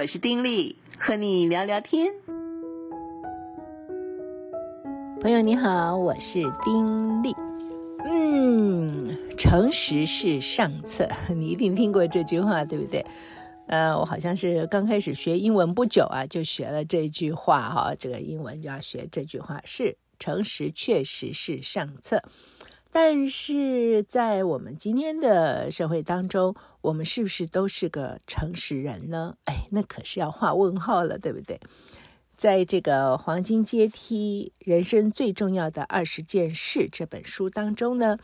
我是丁力，和你聊聊天。朋友你好，我是丁力。嗯，诚实是上策，你一定听过这句话，对不对？呃，我好像是刚开始学英文不久啊，就学了这句话哈。这个英文就要学这句话，是诚实确实是上策。但是在我们今天的社会当中，我们是不是都是个诚实人呢？哎，那可是要画问号了，对不对？在这个《黄金阶梯：人生最重要的二十件事》这本书当中呢，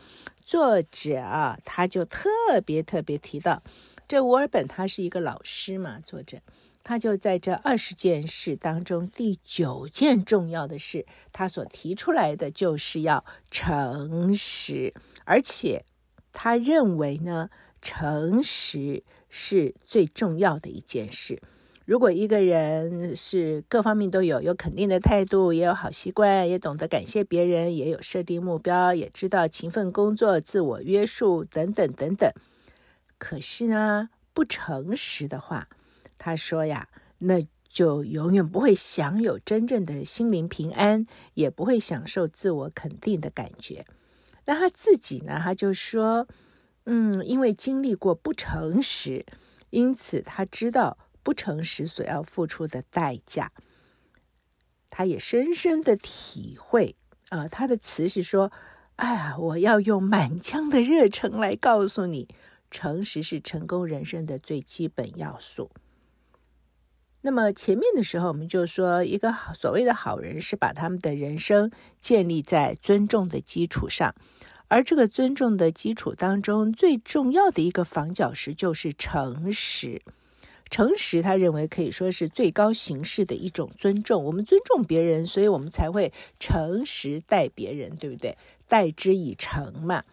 作者啊，他就特别特别提到，这吴尔本他是一个老师嘛，作者。他就在这二十件事当中，第九件重要的事，他所提出来的就是要诚实，而且他认为呢，诚实是最重要的一件事。如果一个人是各方面都有，有肯定的态度，也有好习惯，也懂得感谢别人，也有设定目标，也知道勤奋工作、自我约束等等等等，可是呢，不诚实的话。他说呀，那就永远不会享有真正的心灵平安，也不会享受自我肯定的感觉。那他自己呢？他就说，嗯，因为经历过不诚实，因此他知道不诚实所要付出的代价。他也深深的体会啊、呃，他的词是说，哎呀，我要用满腔的热诚来告诉你，诚实是成功人生的最基本要素。那么前面的时候，我们就说，一个所谓的好人是把他们的人生建立在尊重的基础上，而这个尊重的基础当中，最重要的一个房角石就是诚实。诚实，他认为可以说是最高形式的一种尊重。我们尊重别人，所以我们才会诚实待别人，对不对？待之以诚嘛。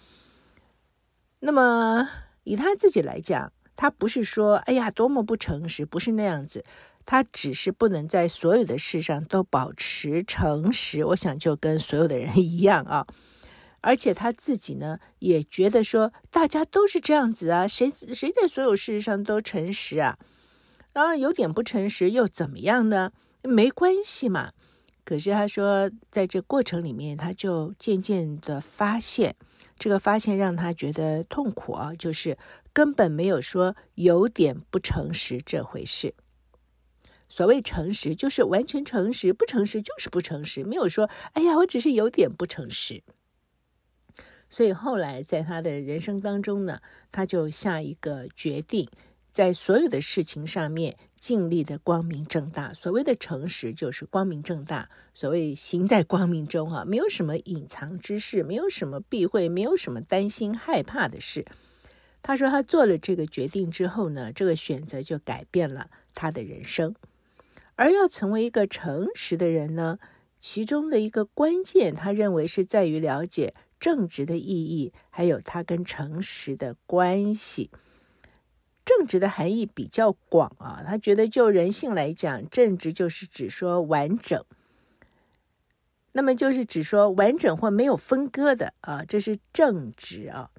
那么以他自己来讲，他不是说，哎呀，多么不诚实，不是那样子。他只是不能在所有的事上都保持诚实，我想就跟所有的人一样啊。而且他自己呢，也觉得说，大家都是这样子啊，谁谁在所有事上都诚实啊？当然有点不诚实又怎么样呢？没关系嘛。可是他说，在这过程里面，他就渐渐的发现，这个发现让他觉得痛苦啊，就是根本没有说有点不诚实这回事。所谓诚实，就是完全诚实；不诚实就是不诚实，没有说“哎呀，我只是有点不诚实”。所以后来在他的人生当中呢，他就下一个决定，在所有的事情上面尽力的光明正大。所谓的诚实，就是光明正大。所谓行在光明中啊，没有什么隐藏之事，没有什么避讳，没有什么担心害怕的事。他说，他做了这个决定之后呢，这个选择就改变了他的人生。而要成为一个诚实的人呢，其中的一个关键，他认为是在于了解正直的意义，还有它跟诚实的关系。正直的含义比较广啊，他觉得就人性来讲，正直就是指说完整，那么就是指说完整或没有分割的啊，这是正直啊。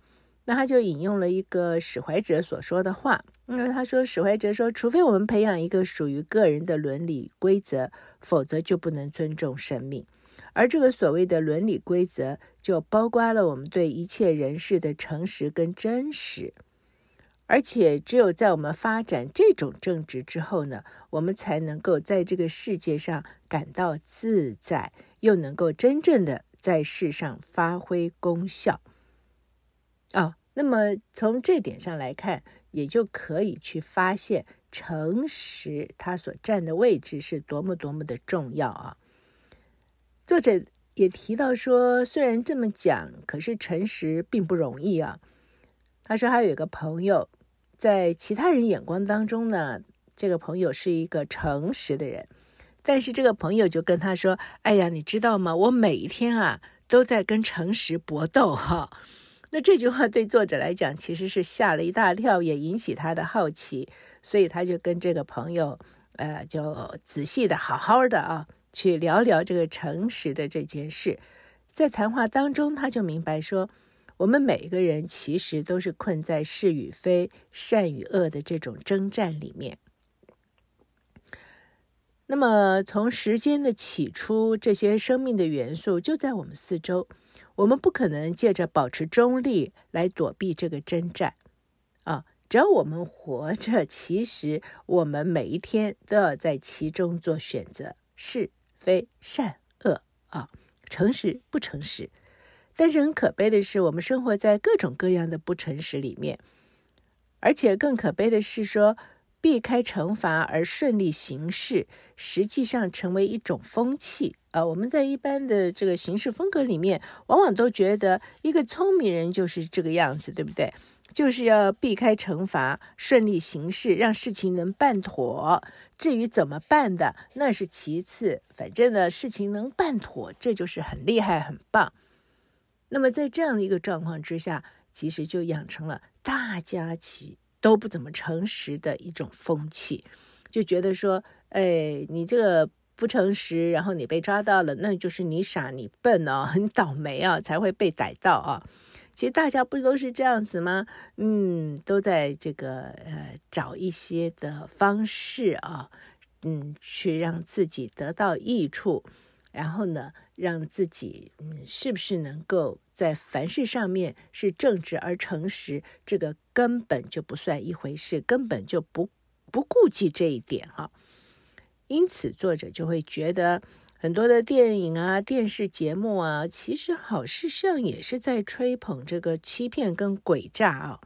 那他就引用了一个史怀哲所说的话。因为他说，史怀哲说，除非我们培养一个属于个人的伦理规则，否则就不能尊重生命。而这个所谓的伦理规则，就包括了我们对一切人事的诚实跟真实。而且，只有在我们发展这种正直之后呢，我们才能够在这个世界上感到自在，又能够真正的在世上发挥功效。哦，那么从这点上来看。也就可以去发现诚实它所占的位置是多么多么的重要啊！作者也提到说，虽然这么讲，可是诚实并不容易啊。他说，他有一个朋友，在其他人眼光当中呢，这个朋友是一个诚实的人，但是这个朋友就跟他说：“哎呀，你知道吗？我每一天啊都在跟诚实搏斗哈。”那这句话对作者来讲，其实是吓了一大跳，也引起他的好奇，所以他就跟这个朋友，呃，就仔细的、好好的啊，去聊聊这个诚实的这件事。在谈话当中，他就明白说，我们每一个人其实都是困在是与非、善与恶的这种征战里面。那么从时间的起初，这些生命的元素就在我们四周，我们不可能借着保持中立来躲避这个征战啊！只要我们活着，其实我们每一天都要在其中做选择，是非善恶啊，诚实不诚实。但是很可悲的是，我们生活在各种各样的不诚实里面，而且更可悲的是说，避开惩罚而顺利行事，实际上成为一种风气啊、我们在一般的这个行事风格里面，往往都觉得一个聪明人就是这个样子，对不对？就是要避开惩罚，顺利行事，让事情能办妥。至于怎么办的，那是其次，反正呢，事情能办妥，这就是很厉害、很棒。那么在这样的一个状况之下，其实就养成了大家其都不怎么诚实的一种风气，就觉得说，哎，你这个不诚实，然后你被抓到了，那就是你傻、你笨哦，很倒霉啊，才会被逮到啊。其实大家不都是这样子吗？嗯，都在这个呃找一些的方式啊，嗯，去让自己得到益处。然后呢，让自己嗯，是不是能够在凡事上面是正直而诚实，这个根本就不算一回事，根本就不不顾及这一点哈。因此，作者就会觉得很多的电影啊、电视节目啊，其实好事上也是在吹捧这个欺骗跟诡诈啊，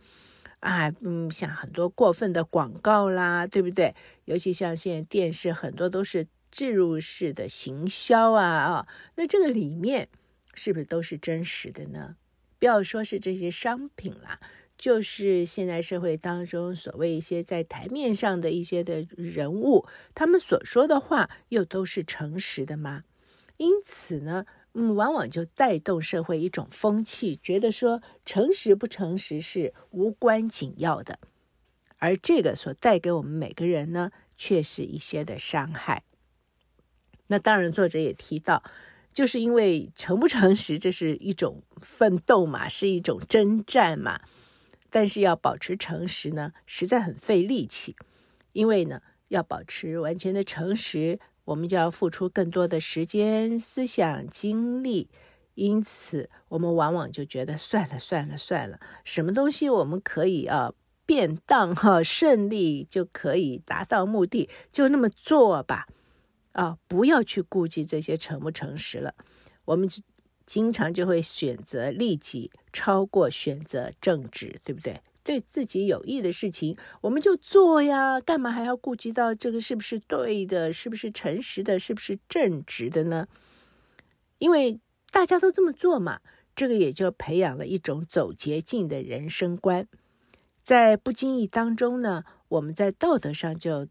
啊，嗯，像很多过分的广告啦，对不对？尤其像现在电视很多都是。置入式的行销啊啊，那这个里面是不是都是真实的呢？不要说是这些商品啦，就是现在社会当中所谓一些在台面上的一些的人物，他们所说的话又都是诚实的吗？因此呢，嗯，往往就带动社会一种风气，觉得说诚实不诚实是无关紧要的，而这个所带给我们每个人呢，却是一些的伤害。那当然，作者也提到，就是因为诚不诚实，这是一种奋斗嘛，是一种征战嘛。但是要保持诚实呢，实在很费力气，因为呢，要保持完全的诚实，我们就要付出更多的时间、思想、精力。因此，我们往往就觉得算了，算了，算了，什么东西我们可以啊便当哈顺利就可以达到目的，就那么做吧。啊，不要去顾及这些诚不诚实了。我们经常就会选择利己，超过选择正直，对不对？对自己有益的事情，我们就做呀。干嘛还要顾及到这个是不是对的，是不是诚实的，是不是正直的呢？因为大家都这么做嘛，这个也就培养了一种走捷径的人生观。在不经意当中呢，我们在道德上就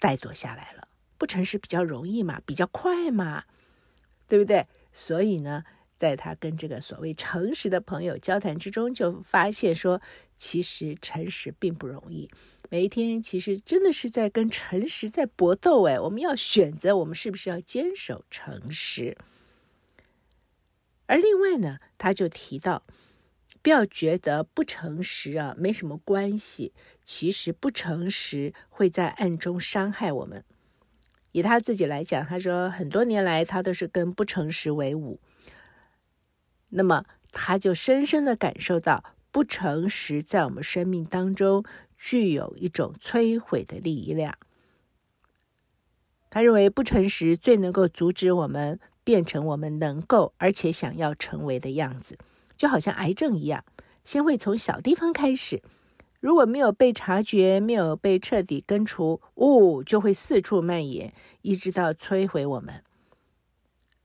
怠惰下来了。不诚实比较容易嘛，比较快嘛，对不对？所以呢，在他跟这个所谓诚实的朋友交谈之中，就发现说，其实诚实并不容易。每一天其实真的是在跟诚实在搏斗。哎，我们要选择，我们是不是要坚守诚实？而另外呢，他就提到，不要觉得不诚实啊没什么关系，其实不诚实会在暗中伤害我们。以他自己来讲，他说很多年来他都是跟不诚实为伍，那么他就深深的感受到不诚实在我们生命当中具有一种摧毁的力量。他认为不诚实最能够阻止我们变成我们能够而且想要成为的样子，就好像癌症一样，先会从小地方开始。如果没有被察觉，没有被彻底根除，哦，就会四处蔓延，一直到摧毁我们。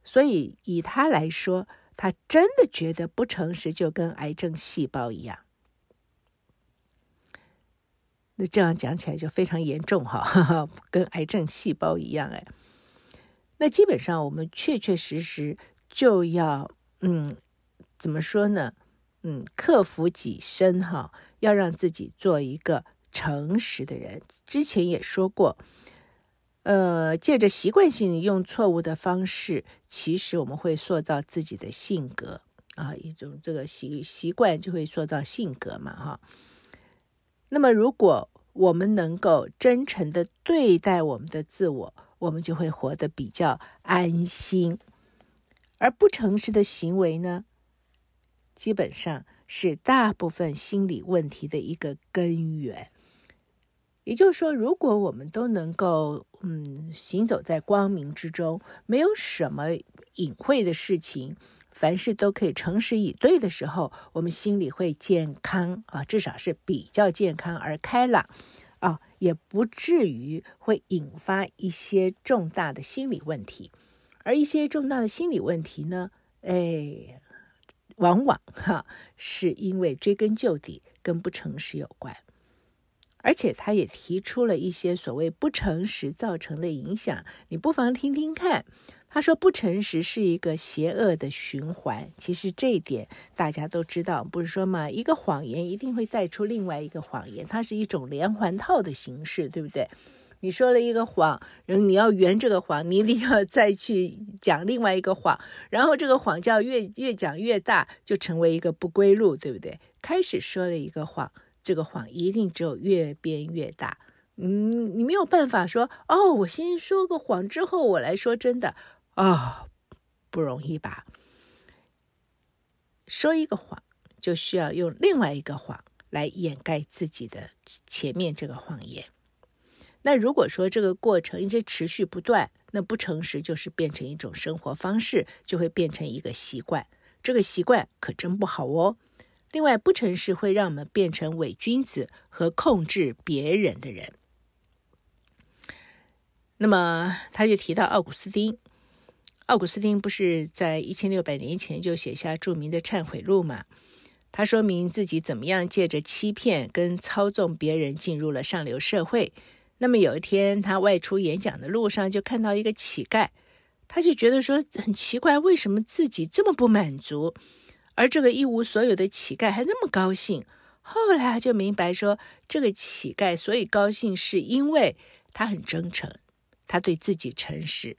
所以，以他来说，他真的觉得不诚实就跟癌症细胞一样。那这样讲起来就非常严重哈，跟癌症细胞一样哎。那基本上我们确确实实就要，嗯，怎么说呢？嗯，克服己身哈。要让自己做一个诚实的人。之前也说过，呃，借着习惯性用错误的方式，其实我们会塑造自己的性格啊，一种这个习习惯就会塑造性格嘛，哈。那么，如果我们能够真诚的对待我们的自我，我们就会活得比较安心。而不诚实的行为呢，基本上是大部分心理问题的一个根源。也就是说，如果我们都能够嗯行走在光明之中，没有什么隐晦的事情，凡事都可以诚实以对的时候，我们心里会健康啊，至少是比较健康而开朗啊，也不至于会引发一些重大的心理问题。而一些重大的心理问题呢，哎，往往哈是因为追根究底跟不诚实有关。而且他也提出了一些所谓不诚实造成的影响，你不妨听听看。他说不诚实是一个邪恶的循环。其实这一点大家都知道，不是说嘛，一个谎言一定会带出另外一个谎言，它是一种连环套的形式，对不对？你说了一个谎，然后你要圆这个谎，你一定要再去讲另外一个谎，然后这个谎叫越越讲越大，就成为一个不归路，对不对？开始说了一个谎。这个谎一定只有越编越大，嗯，你没有办法说哦，我先说个谎之后我来说真的啊，不容易吧？说一个谎就需要用另外一个谎来掩盖自己的前面这个谎言。那如果说这个过程一直持续不断，那不诚实就是变成一种生活方式，就会变成一个习惯。这个习惯可真不好哦。另外，不诚实会让我们变成伪君子和控制别人的人。那么，他就提到奥古斯丁。奥古斯丁不是在一千六百年前就写下著名的忏悔录吗？他说明自己怎么样借着欺骗跟操纵别人进入了上流社会。那么有一天，他外出演讲的路上就看到一个乞丐，他就觉得说很奇怪，为什么自己这么不满足？而这个一无所有的乞丐还那么高兴，后来就明白说，这个乞丐所以高兴，是因为他很真诚，他对自己诚实。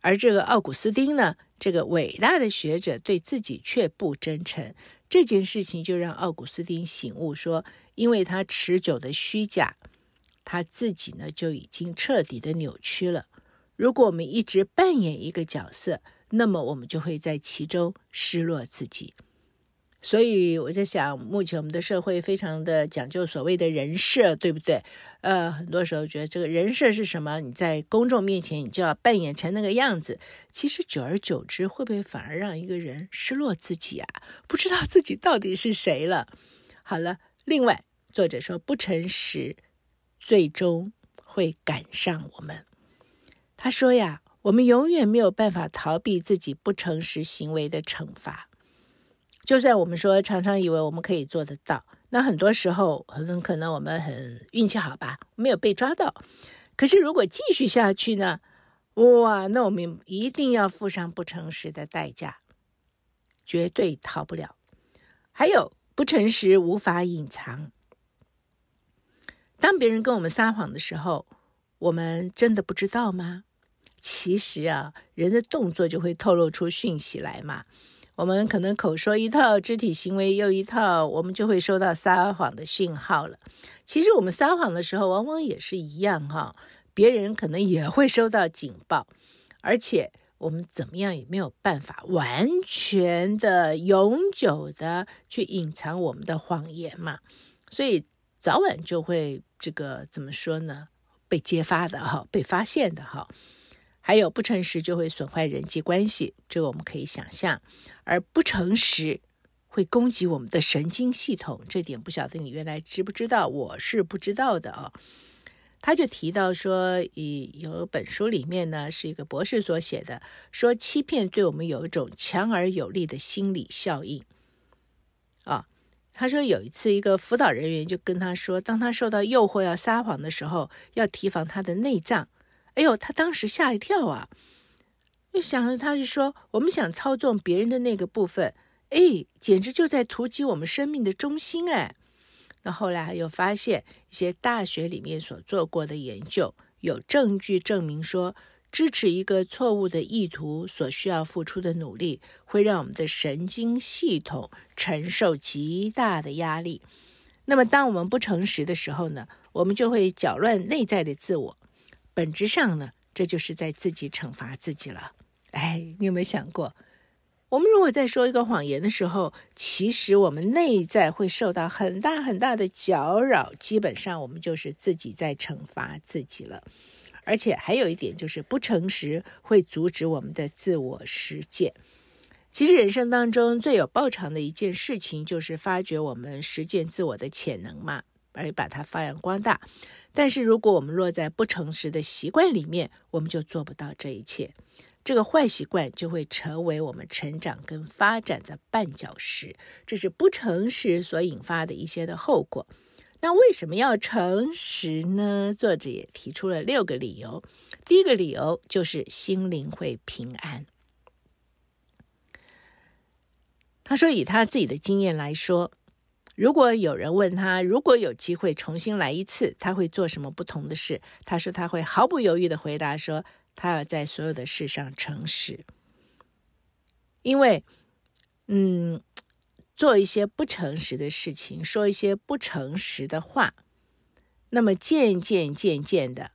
而这个奥古斯丁呢，这个伟大的学者对自己却不真诚，这件事情就让奥古斯丁醒悟说，因为他持久的虚假，他自己呢就已经彻底的扭曲了。如果我们一直扮演一个角色，那么我们就会在其中失落自己。所以我在想，目前我们的社会非常的讲究所谓的人设，对不对？呃，很多时候觉得这个人设是什么？你在公众面前，你就要扮演成那个样子。其实久而久之，会不会反而让一个人失落自己啊？不知道自己到底是谁了。好了，另外作者说，不诚实最终会赶上我们。他说呀，我们永远没有办法逃避自己不诚实行为的惩罚。就算我们说常常以为我们可以做得到，那很多时候很可能我们很运气好吧，没有被抓到。可是如果继续下去呢？哇，那我们一定要付上不诚实的代价，绝对逃不了。还有不诚实无法隐藏。当别人跟我们撒谎的时候，我们真的不知道吗？其实啊，人的动作就会透露出讯息来嘛。我们可能口说一套，肢体行为又一套，我们就会收到撒谎的讯号了。其实我们撒谎的时候，往往也是一样哈，别人可能也会收到警报，而且我们怎么样也没有办法完全的、永久的去隐藏我们的谎言嘛，所以早晚就会这个怎么说呢？被揭发的哈，被发现的哈。还有不诚实就会损坏人际关系，这个我们可以想象；而不诚实会攻击我们的神经系统，这点不晓得你原来知不知道？我是不知道的哦。他就提到说，以有本书里面呢是一个博士所写的，说欺骗对我们有一种强而有力的心理效应。啊，他说有一次一个辅导人员就跟他说，当他受到诱惑要撒谎的时候，要提防他的内脏。哎呦，他当时吓一跳啊！就想着，他就说：“我们想操纵别人的那个部分，哎，简直就在突击我们生命的中心哎。”那后来又发现一些大学里面所做过的研究，有证据证明说，支持一个错误的意图所需要付出的努力，会让我们的神经系统承受极大的压力。那么，当我们不诚实的时候呢，我们就会搅乱内在的自我。本质上呢，这就是在自己惩罚自己了。哎，你有没有想过，我们如果在说一个谎言的时候，其实我们内在会受到很大很大的搅扰，基本上我们就是自己在惩罚自己了。而且还有一点就是，不诚实会阻止我们的自我实践。其实人生当中最有报偿的一件事情，就是发掘我们实践自我的潜能嘛，而把它发扬光大。但是如果我们落在不诚实的习惯里面，我们就做不到这一切。这个坏习惯就会成为我们成长跟发展的绊脚石，这是不诚实所引发的一些的后果。那为什么要诚实呢？作者也提出了六个理由。第一个理由就是心灵会平安。他说，以他自己的经验来说，如果有人问他，如果有机会重新来一次，他会做什么不同的事？他说他会毫不犹豫地回答说。他要在所有的事上诚实，因为，嗯，做一些不诚实的事情，说一些不诚实的话，那么渐渐渐渐的，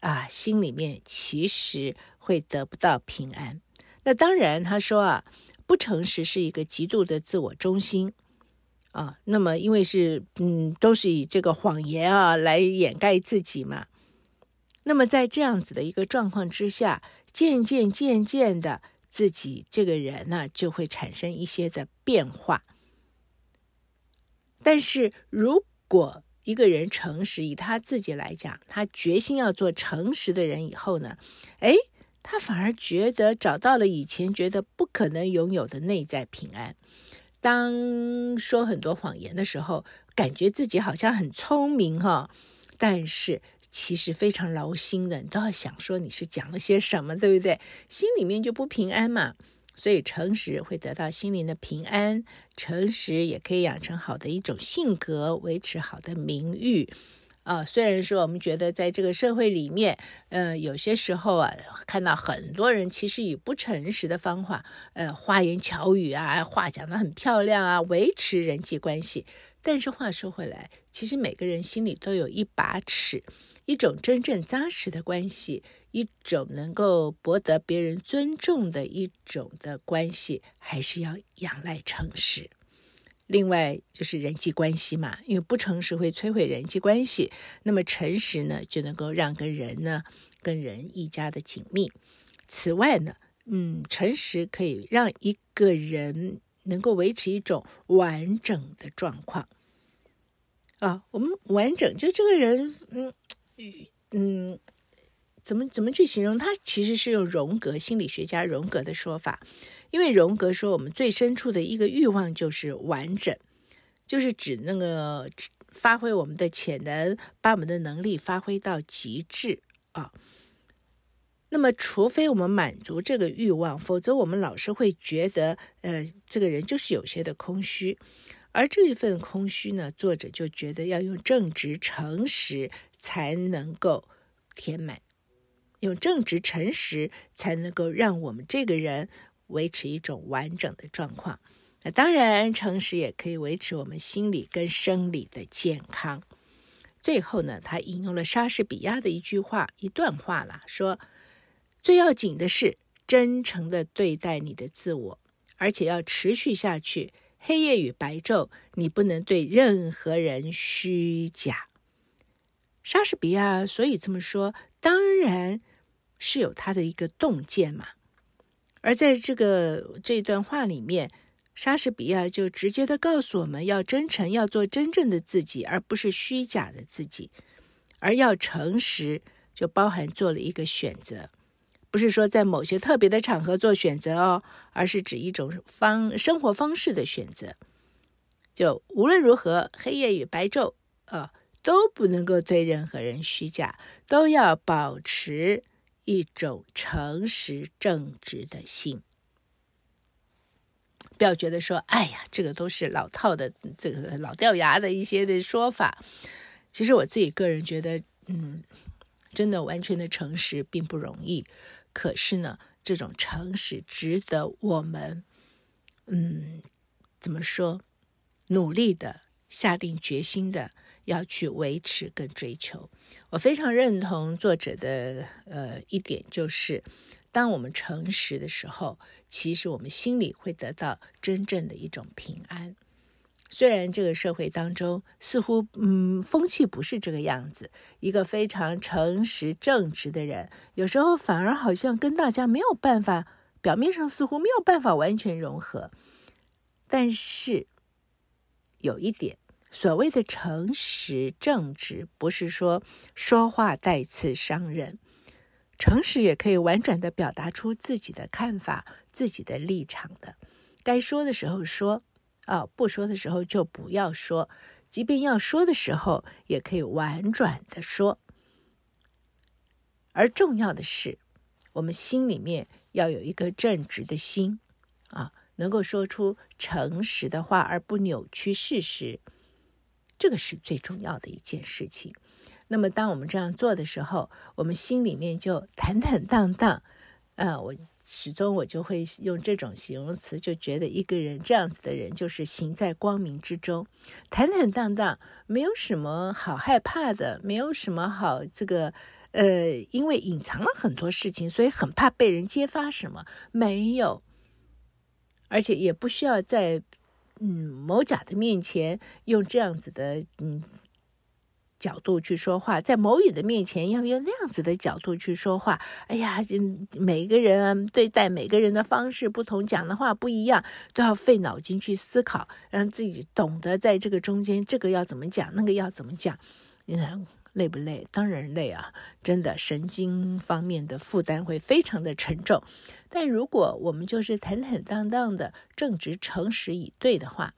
啊，心里面其实会得不到平安。那当然，他说啊，不诚实是一个极度的自我中心啊。那么，因为是嗯，都是以这个谎言啊来掩盖自己嘛。那么，在这样子的一个状况之下，渐渐渐渐的，自己这个人呢，就会产生一些的变化。但是如果一个人诚实，以他自己来讲，他决心要做诚实的人以后呢，哎，他反而觉得找到了以前觉得不可能拥有的内在平安。当说很多谎言的时候，感觉自己好像很聪明哈，但是。其实非常劳心的，你都要想说你是讲了些什么，对不对？心里面就不平安嘛。所以诚实会得到心灵的平安，诚实也可以养成好的一种性格，维持好的名誉。啊、虽然说我们觉得在这个社会里面，呃，有些时候啊，看到很多人其实以不诚实的方法，呃，花言巧语啊，话讲得很漂亮啊，维持人际关系。但是话说回来，其实每个人心里都有一把尺。一种真正扎实的关系，一种能够博得别人尊重的一种的关系，还是要仰赖诚实。另外就是人际关系嘛，因为不诚实会摧毁人际关系，那么诚实呢，就能够让跟人呢跟人一家的紧密。此外呢，嗯，诚实可以让一个人能够维持一种完整的状况。啊，我们完整就这个人，嗯。嗯，怎么怎么去形容？他其实是用荣格心理学家荣格的说法，因为荣格说我们最深处的一个欲望就是完整，就是指那个发挥我们的潜能，把我们的能力发挥到极致啊。那么，除非我们满足这个欲望，否则我们老是会觉得，呃，这个人就是有些的空虚。而这一份空虚呢，作者就觉得要用正直诚实才能够填满，用正直诚实才能够让我们这个人维持一种完整的状况。那当然，诚实也可以维持我们心理跟生理的健康。最后呢，他引用了莎士比亚的一句话，一段话啦，说：“最要紧的是真诚地对待你的自我，而且要持续下去。”黑夜与白昼，你不能对任何人虚假。莎士比亚所以这么说，当然是有他的一个洞见嘛。而在这个这段话里面，莎士比亚就直接的告诉我们要真诚，要做真正的自己，而不是虚假的自己。而要诚实，就包含做了一个选择。不是说在某些特别的场合做选择哦，而是指一种方生活方式的选择。就无论如何，黑夜与白昼，呃，都不能够对任何人虚假，都要保持一种诚实正直的心。不要觉得说，哎呀，这个都是老套的，这个老掉牙的一些的说法。其实我自己个人觉得，嗯。真的完全的诚实并不容易，可是呢，这种诚实值得我们，嗯，怎么说？努力的、下定决心的，要去维持跟追求。我非常认同作者的呃一点，就是当我们诚实的时候，其实我们心里会得到真正的一种平安。虽然这个社会当中似乎嗯风气不是这个样子，一个非常诚实正直的人，有时候反而好像跟大家没有办法，表面上似乎没有办法完全融合。但是有一点，所谓的诚实正直，不是说说话带刺伤人，诚实也可以婉转的表达出自己的看法、自己的立场的。该说的时候说。啊、不说的时候就不要说，即便要说的时候，也可以婉转的说。而重要的是，我们心里面要有一颗正直的心，啊，能够说出诚实的话而不扭曲事实，这个是最重要的一件事情。那么，当我们这样做的时候，我们心里面就坦坦荡荡，呃，我。始终我就会用这种形容词，就觉得一个人这样子的人就是行在光明之中，坦坦荡荡，没有什么好害怕的，没有什么好这个，呃，因为隐藏了很多事情，所以很怕被人揭发什么，没有，而且也不需要在嗯某甲的面前用这样子的嗯。角度去说话，在某乙的面前要用那样子的角度去说话。哎呀，每个人对待每个人的方式不同，讲的话不一样，都要费脑筋去思考，让自己懂得在这个中间，这个要怎么讲，那个要怎么讲。你看累不累？当然累啊！真的，神经方面的负担会非常的沉重。但如果我们就是坦坦荡荡的、正直诚实以对的话，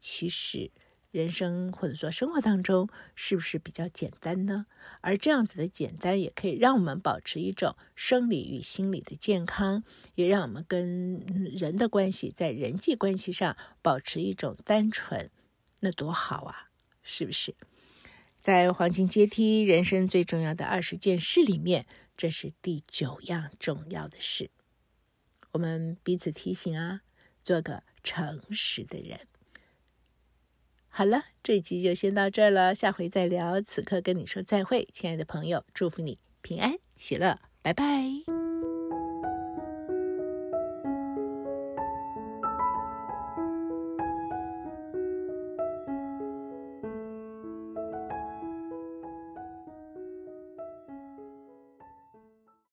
其实。人生或者说生活当中，是不是比较简单呢？而这样子的简单，也可以让我们保持一种生理与心理的健康，也让我们跟人的关系，在人际关系上保持一种单纯，那多好啊！是不是？在黄金阶梯人生最重要的二十件事里面，这是第九样重要的事。我们彼此提醒啊，做个诚实的人。好了，这一集就先到这儿了，下回再聊。此刻跟你说再会，亲爱的朋友，祝福你平安喜乐，拜拜。